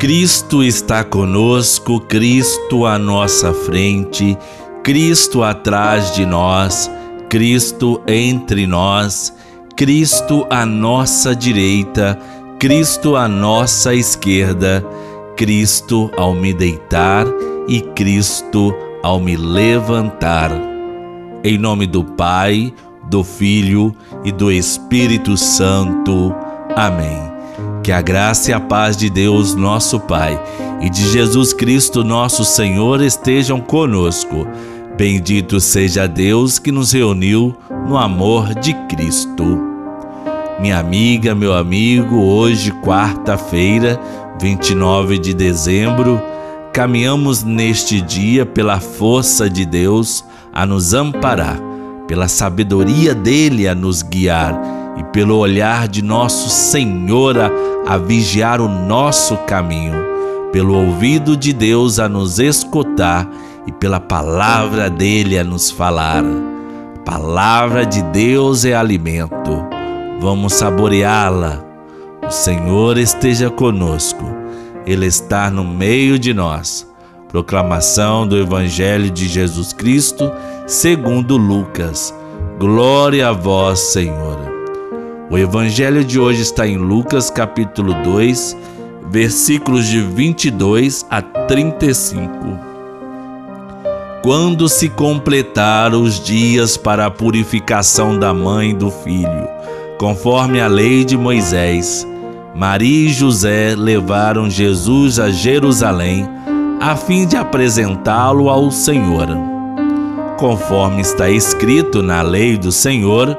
Cristo está conosco, Cristo à nossa frente, Cristo atrás de nós, Cristo entre nós, Cristo à nossa direita, Cristo à nossa esquerda, Cristo ao me deitar e Cristo ao me levantar. Em nome do Pai, do Filho e do Espírito Santo. Amém. Que a graça e a paz de Deus, nosso Pai, e de Jesus Cristo, nosso Senhor, estejam conosco. Bendito seja Deus que nos reuniu no amor de Cristo. Minha amiga, meu amigo, hoje, quarta-feira, 29 de dezembro, caminhamos neste dia pela força de Deus a nos amparar, pela sabedoria dele a nos guiar e pelo olhar de nosso Senhor a, vigiar o nosso caminho, pelo ouvido de Deus a nos escutar e pela palavra dele a nos falar. Palavra de Deus é alimento. Vamos saboreá-la. O Senhor esteja conosco. Ele está no meio de nós. Proclamação do Evangelho de Jesus Cristo, segundo Lucas. Glória a vós, Senhor. O evangelho de hoje está em Lucas capítulo 2, versículos de 22 a 35. Quando se completaram os dias para a purificação da mãe e do filho, conforme a lei de Moisés, Maria e José levaram Jesus a Jerusalém a fim de apresentá-lo ao Senhor. Conforme está escrito na lei do Senhor,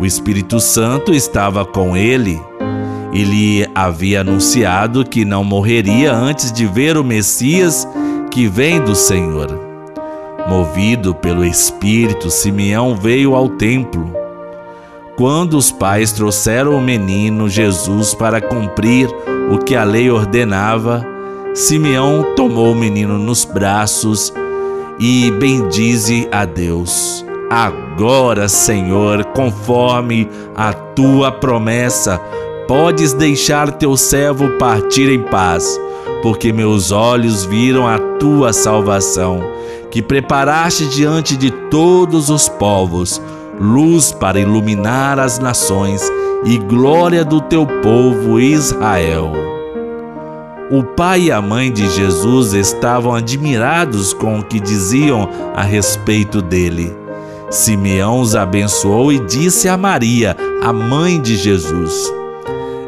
O Espírito Santo estava com ele e lhe havia anunciado que não morreria antes de ver o Messias que vem do Senhor. Movido pelo Espírito, Simeão veio ao templo. Quando os pais trouxeram o menino Jesus para cumprir o que a lei ordenava, Simeão tomou o menino nos braços e bendize a Deus. Agora, Senhor, conforme a tua promessa, podes deixar teu servo partir em paz, porque meus olhos viram a tua salvação, que preparaste diante de todos os povos, luz para iluminar as nações e glória do teu povo Israel. O pai e a mãe de Jesus estavam admirados com o que diziam a respeito dele. Simeão os abençoou e disse a Maria, a mãe de Jesus: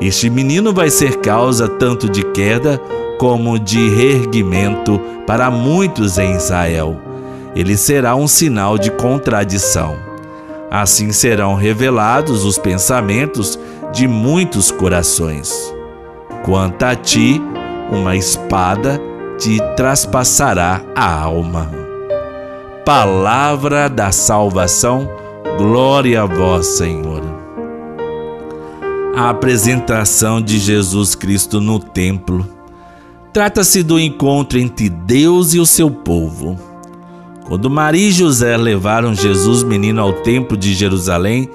Este menino vai ser causa tanto de queda como de reerguimento para muitos em Israel. Ele será um sinal de contradição. Assim serão revelados os pensamentos de muitos corações. Quanto a ti, uma espada te traspassará a alma palavra da salvação. Glória a vós, Senhor. A apresentação de Jesus Cristo no templo trata-se do encontro entre Deus e o seu povo. Quando Maria e José levaram Jesus menino ao templo de Jerusalém,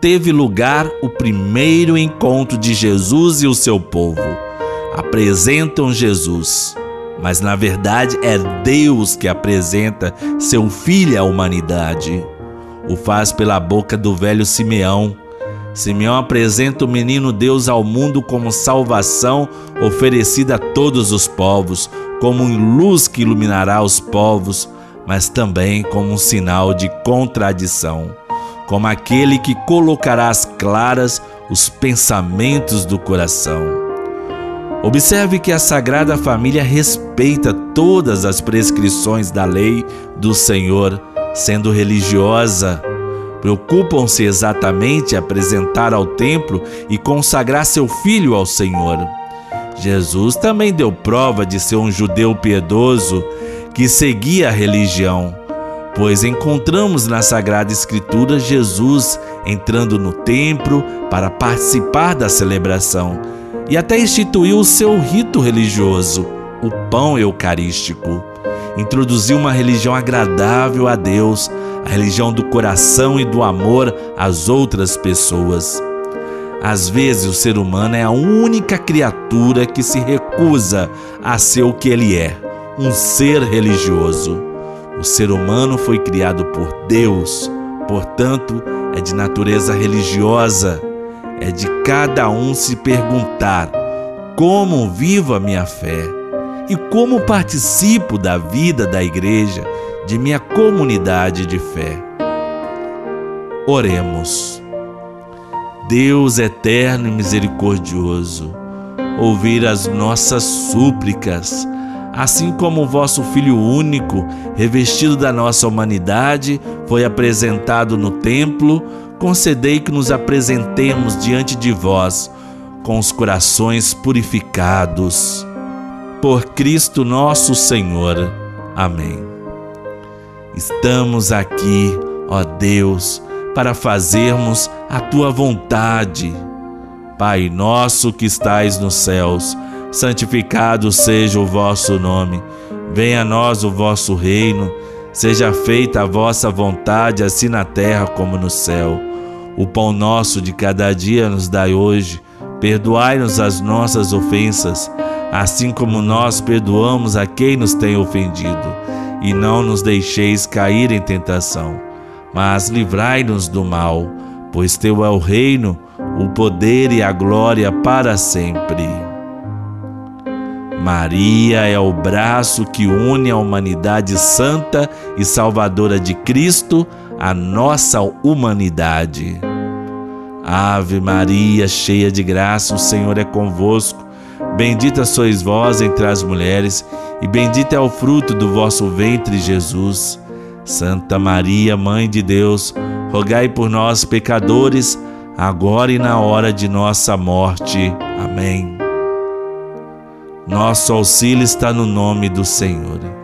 teve lugar o primeiro encontro de Jesus e o seu povo. Apresentam Jesus mas na verdade é Deus que apresenta seu filho à humanidade. O faz pela boca do velho Simeão. Simeão apresenta o menino Deus ao mundo como salvação oferecida a todos os povos, como luz que iluminará os povos, mas também como um sinal de contradição, como aquele que colocará às claras os pensamentos do coração. Observe que a Sagrada Família respeita todas as prescrições da lei do Senhor, sendo religiosa. Preocupam-se exatamente em apresentar ao templo e consagrar seu filho ao Senhor. Jesus também deu prova de ser um judeu piedoso que seguia a religião, pois encontramos na Sagrada Escritura Jesus entrando no templo para participar da celebração e até instituiu o seu rito religioso, o pão eucarístico. Introduziu uma religião agradável a Deus, a religião do coração e do amor às outras pessoas. Às vezes, o ser humano é a única criatura que se recusa a ser o que ele é, um ser religioso. O ser humano foi criado por Deus, portanto, é de natureza religiosa. É de cada um se perguntar: como vivo a minha fé e como participo da vida da igreja, de minha comunidade de fé. Oremos. Deus eterno e misericordioso, ouvir as nossas súplicas, assim como o vosso Filho único, revestido da nossa humanidade, foi apresentado no templo, concedei que nos apresentemos diante de vós com os corações purificados. Por Cristo nosso Senhor. Amém. Estamos aqui, ó Deus, para fazermos a tua vontade. Pai nosso que estais nos céus, santificado seja o vosso nome. Venha a nós o vosso reino. Seja feita a vossa vontade, assim na terra como no céu. O pão nosso de cada dia nos dai hoje. Perdoai-nos as nossas ofensas, assim como nós perdoamos a quem nos tem ofendido. E não nos deixeis cair em tentação mas livrai-nos do mal, pois teu é o reino, o poder e a glória para sempre. Maria é o braço que une a humanidade santa e salvadora de Cristo à nossa humanidade. Ave Maria, cheia de graça, o Senhor é convosco. Bendita sois vós entre as mulheres, e bendito é o fruto do vosso ventre, Jesus. Santa Maria, Mãe de Deus, rogai por nós, pecadores, agora e na hora de nossa morte. Amém. Nosso auxílio está no nome do Senhor.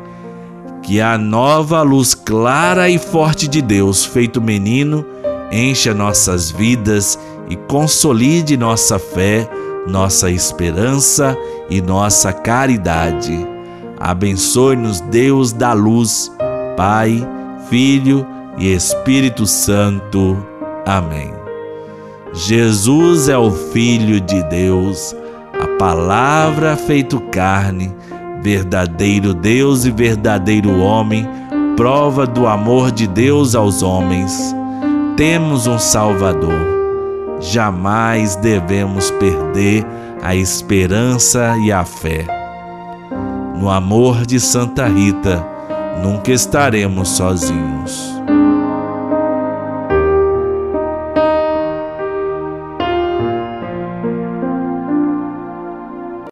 Que a nova luz clara e forte de Deus, feito menino, encha nossas vidas e consolide nossa fé, nossa esperança e nossa caridade. Abençoe-nos, Deus da luz Pai, Filho e Espírito Santo. Amém. Jesus é o Filho de Deus, a palavra feito carne, verdadeiro Deus e verdadeiro homem, prova do amor de Deus aos homens. Temos um Salvador. Jamais devemos perder a esperança e a fé. No amor de Santa Rita, nunca estaremos sozinhos.